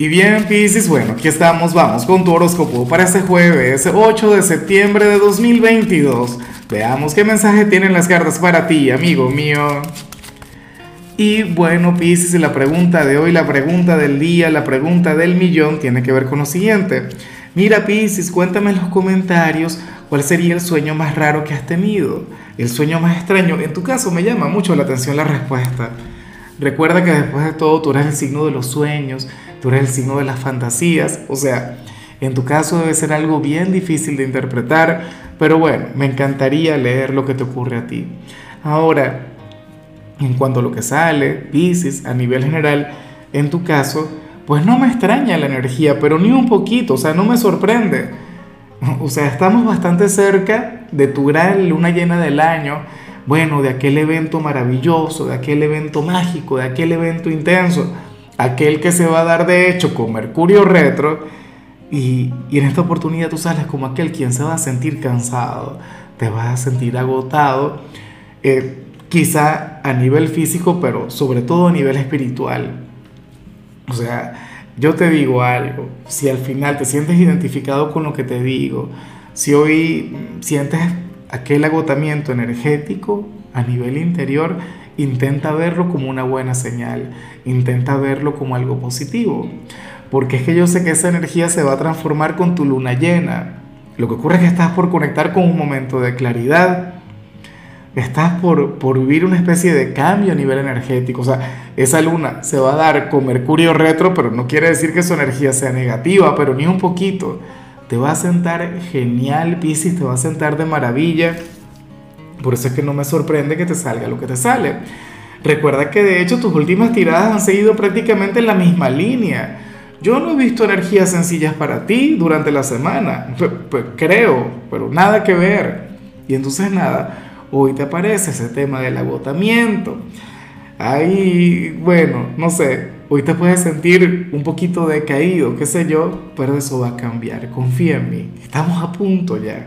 Y bien, Piscis, bueno, aquí estamos, vamos con tu horóscopo para este jueves 8 de septiembre de 2022. Veamos qué mensaje tienen las cartas para ti, amigo mío. Y bueno, Piscis, la pregunta de hoy, la pregunta del día, la pregunta del millón tiene que ver con lo siguiente. Mira, Piscis, cuéntame en los comentarios cuál sería el sueño más raro que has tenido, el sueño más extraño. En tu caso me llama mucho la atención la respuesta. Recuerda que después de todo tú eres el signo de los sueños, tú eres el signo de las fantasías, o sea, en tu caso debe ser algo bien difícil de interpretar, pero bueno, me encantaría leer lo que te ocurre a ti. Ahora, en cuanto a lo que sale, Pisces, a nivel general, en tu caso, pues no me extraña la energía, pero ni un poquito, o sea, no me sorprende. O sea, estamos bastante cerca de tu gran luna llena del año, bueno, de aquel evento maravilloso, de aquel evento mágico, de aquel evento intenso, aquel que se va a dar de hecho con Mercurio retro, y, en esta oportunidad tú sales como aquel quien se va a sentir cansado, te vas a sentir agotado, eh, quizá a nivel físico, pero sobre todo a nivel espiritual. O sea, yo te digo algo, si al final te sientes identificado con lo que te digo, si hoy sientes aquel agotamiento energético a nivel interior, intenta verlo como una buena señal, intenta verlo como algo positivo, porque es que yo sé que esa energía se va a transformar con tu luna llena. Lo que ocurre es que estás por conectar con un momento de claridad, estás por, por vivir una especie de cambio a nivel energético, o sea, esa luna se va a dar con Mercurio retro, pero no quiere decir que su energía sea negativa, pero ni un poquito te va a sentar genial, Piscis, te va a sentar de maravilla. Por eso es que no me sorprende que te salga lo que te sale. Recuerda que de hecho tus últimas tiradas han seguido prácticamente en la misma línea. Yo no he visto energías sencillas para ti durante la semana. Creo, pero nada que ver. Y entonces nada, hoy te aparece ese tema del agotamiento. Ahí, bueno, no sé, Hoy te puedes sentir un poquito decaído, qué sé yo, pero eso va a cambiar. Confía en mí. Estamos a punto ya.